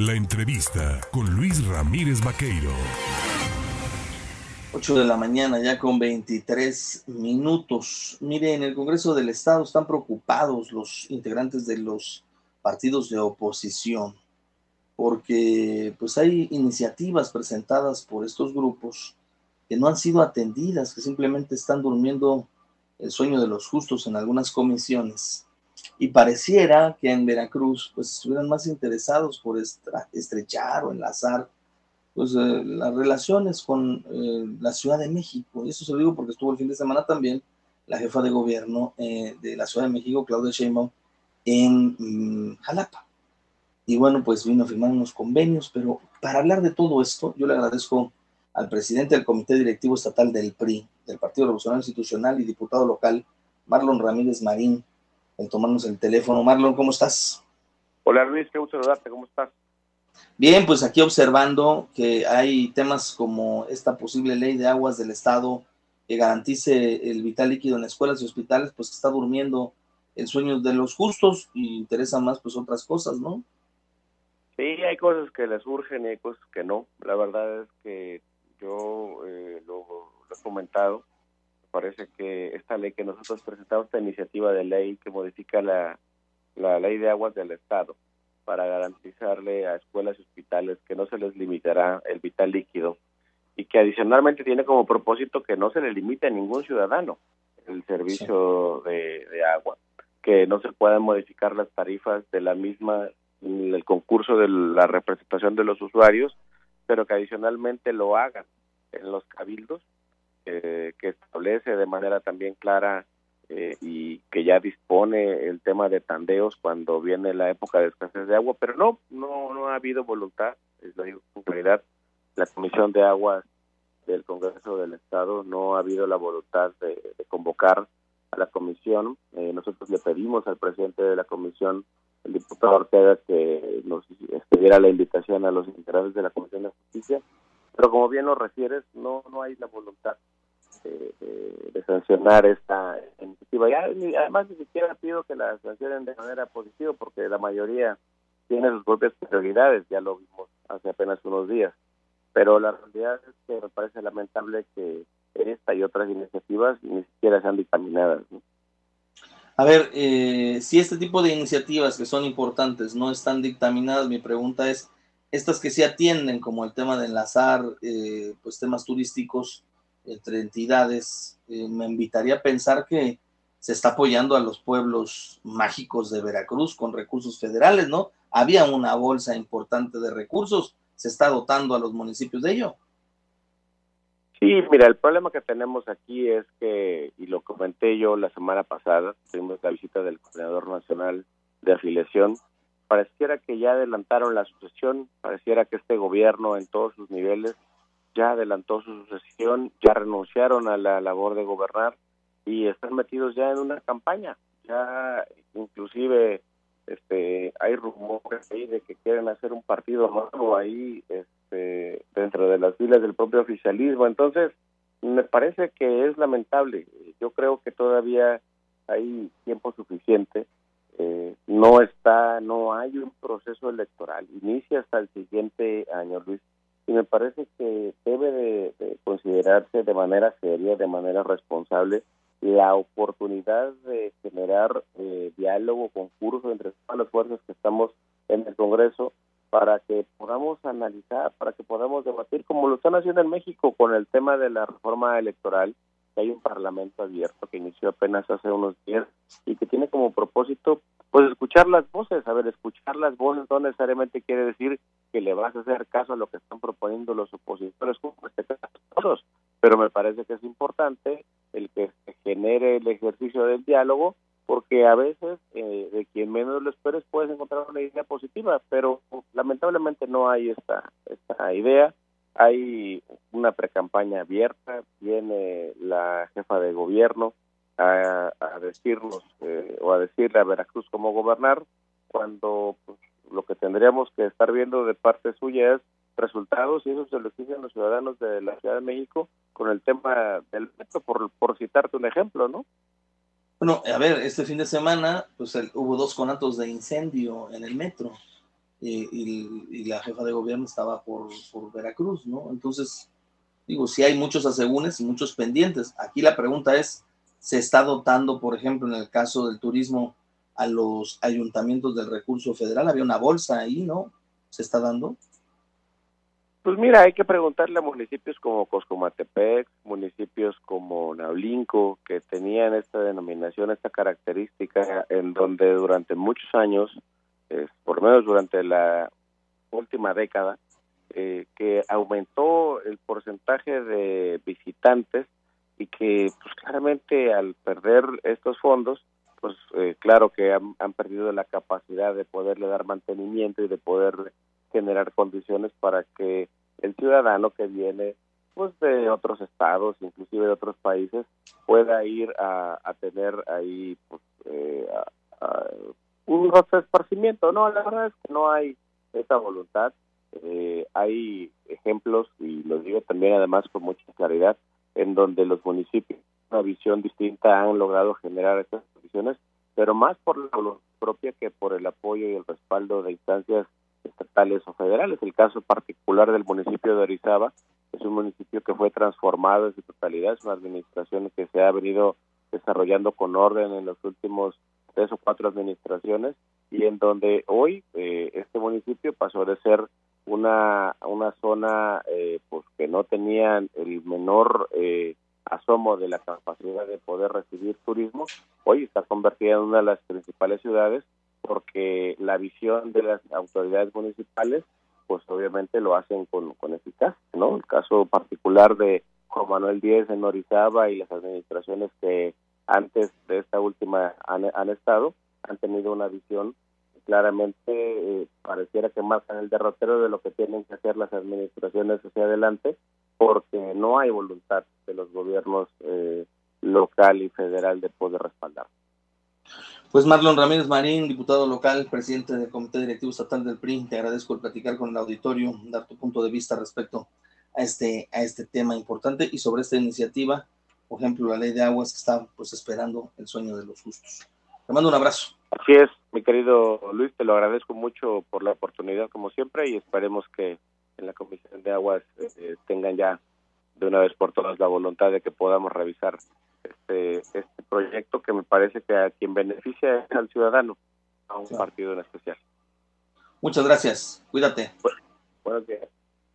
La entrevista con Luis Ramírez Vaqueiro. 8 de la mañana, ya con 23 minutos. Mire, en el Congreso del Estado están preocupados los integrantes de los partidos de oposición, porque pues hay iniciativas presentadas por estos grupos que no han sido atendidas, que simplemente están durmiendo el sueño de los justos en algunas comisiones. Y pareciera que en Veracruz pues estuvieran más interesados por estrechar o enlazar pues, eh, las relaciones con eh, la Ciudad de México. Y eso se lo digo porque estuvo el fin de semana también la jefa de gobierno eh, de la Ciudad de México, Claudia Sheinbaum, en mm, Jalapa. Y bueno, pues vino a firmar unos convenios, pero para hablar de todo esto, yo le agradezco al presidente del Comité Directivo Estatal del PRI, del Partido Revolucionario Institucional y diputado local, Marlon Ramírez Marín, el tomarnos el teléfono. Marlon, ¿cómo estás? Hola Luis, qué gusto saludarte, ¿cómo estás? Bien, pues aquí observando que hay temas como esta posible ley de aguas del Estado que garantice el vital líquido en escuelas y hospitales, pues que está durmiendo el sueño de los justos y interesa más pues otras cosas, ¿no? Sí, hay cosas que les urgen y hay cosas que no. La verdad es que yo eh, lo, he comentado, me parece que esta ley que nosotros presentamos, esta iniciativa de ley que modifica la, la ley de aguas del Estado para garantizarle a escuelas y hospitales que no se les limitará el vital líquido y que adicionalmente tiene como propósito que no se le limite a ningún ciudadano el servicio de, de, agua, que no se puedan modificar las tarifas de la misma, el concurso de la representación de los usuarios pero que adicionalmente lo hagan en los cabildos, eh, que establece de manera también clara eh, y que ya dispone el tema de tandeos cuando viene la época de escasez de agua, pero no, no, no ha habido voluntad, es la realidad, la Comisión de Aguas del Congreso del Estado no ha habido la voluntad de, convocar a la comisión. Eh, nosotros le pedimos al presidente de la comisión el diputado Ortega que nos diera la invitación a los integrantes de la Comisión de Justicia, pero como bien lo refieres, no no hay la voluntad de, sancionar esta iniciativa. Y además ni siquiera pido que la sancionen de manera positiva, porque la mayoría tiene sus propias prioridades, ya lo vimos hace apenas unos días. Pero la realidad es que me parece lamentable que esta y otras iniciativas ni siquiera sean dictaminadas. ¿no? A ver, eh, si este tipo de iniciativas que son importantes no están dictaminadas, mi pregunta es, estas que se atienden, como el tema de enlazar eh, pues temas turísticos entre entidades, eh, me invitaría a pensar que se está apoyando a los pueblos mágicos de Veracruz con recursos federales, ¿no? Había una bolsa importante de recursos, se está dotando a los municipios de ello. Sí, mira, el problema que tenemos aquí es que, y lo comenté yo la semana pasada, tuvimos la visita del coordinador nacional de afiliación, pareciera que ya adelantaron la sucesión, pareciera que este gobierno en todos sus niveles ya adelantó su sucesión, ya renunciaron a la labor de gobernar y están metidos ya en una campaña, ya inclusive este hay rumores ahí de que quieren hacer un partido nuevo ahí este, dentro de las filas del propio oficialismo. Entonces me parece que es lamentable. Yo creo que todavía hay tiempo suficiente no está no hay un proceso electoral. Inicia hasta el siguiente año Luis. Y me parece que debe de considerarse de manera seria de manera responsable la oportunidad de generar eh, diálogo, concurso entre todas las fuerzas que estamos en el Congreso para que podamos analizar, para que podamos debatir, como lo están haciendo en México con el tema de la reforma electoral, hay un parlamento abierto que inició apenas hace unos días y que tiene como propósito pues escuchar las voces, a ver, escuchar las voces no necesariamente quiere decir que le vas a hacer caso a lo que están proponiendo los opositores, como este caso todos, pero me parece que es importante el que genere el ejercicio del diálogo, porque a veces eh, de quien menos lo esperes puedes encontrar una idea positiva, pero lamentablemente no hay esta idea. Hay una precampaña abierta, viene la jefa de gobierno a, decirnos eh, o a decirle a Veracruz cómo gobernar, cuando pues, lo que tendríamos que estar viendo de parte suya es resultados y eso se lo exigen los ciudadanos de la Ciudad de México con el tema del metro, por, por citarte un ejemplo, ¿no? Bueno, a ver, este fin de semana pues hubo dos conatos de incendio en el metro. Y, la jefa de gobierno estaba por, por Veracruz, ¿no? Entonces, digo, si hay muchos asegúnes y muchos pendientes. Aquí la pregunta es, ¿se está dotando, por ejemplo, en el caso del turismo, a los ayuntamientos del recurso federal? Había una bolsa ahí, ¿no? ¿Se está dando? Pues mira, hay que preguntarle a municipios como Coscomatepec, municipios como Naulinco, que tenían esta denominación, esta característica, en donde durante muchos años, por lo menos durante la última década, eh, que aumentó el porcentaje de visitantes y que pues claramente al perder estos fondos, pues eh, claro que han, perdido la capacidad de poderle dar mantenimiento y de poder generar condiciones para que el ciudadano que viene pues de otros estados, inclusive de otros países, pueda ir a, tener ahí pues, eh, un rostro esparcimiento. No, la verdad es que no hay esa voluntad. Eh, hay ejemplos, y lo digo también además con mucha claridad, en donde los municipios, una visión distinta, han logrado generar estas condiciones, pero más por la propia que por el apoyo y el respaldo de instancias estatales o federales. El caso particular del municipio de Orizaba es un municipio que fue transformado en su totalidad, es una administración que se ha venido desarrollando con orden en los últimos tres o cuatro administraciones y en donde hoy eh, este municipio pasó de ser una una zona eh, pues que no tenía el menor eh, asomo de la capacidad de poder recibir turismo hoy está convertida en una de las principales ciudades porque la visión de las autoridades municipales, pues obviamente lo hacen con, con eficacia, ¿no? El caso particular de Juan Manuel Díez en Orizaba y las administraciones que antes de esta última han, estado, han tenido una visión claramente eh, pareciera que marcan el derrotero de lo que tienen que hacer las administraciones hacia adelante, porque no hay voluntad de los gobiernos eh, local y federal de poder respaldar. Pues Marlon Ramírez Marín, diputado local, presidente del Comité Directivo Estatal del PRI, te agradezco el platicar con el auditorio, dar tu punto de vista respecto a este, a este tema importante y sobre esta iniciativa, por ejemplo, la ley de aguas que está pues esperando el sueño de los justos. Te mando un abrazo. Así es, mi querido Luis, te lo agradezco mucho por la oportunidad como siempre y esperemos que en la Comisión de Aguas eh, tengan ya de una vez por todas la voluntad de que podamos revisar este, este proyecto que me parece que a quien beneficia es al ciudadano, a un partido en especial. Muchas gracias, cuídate. buenos días.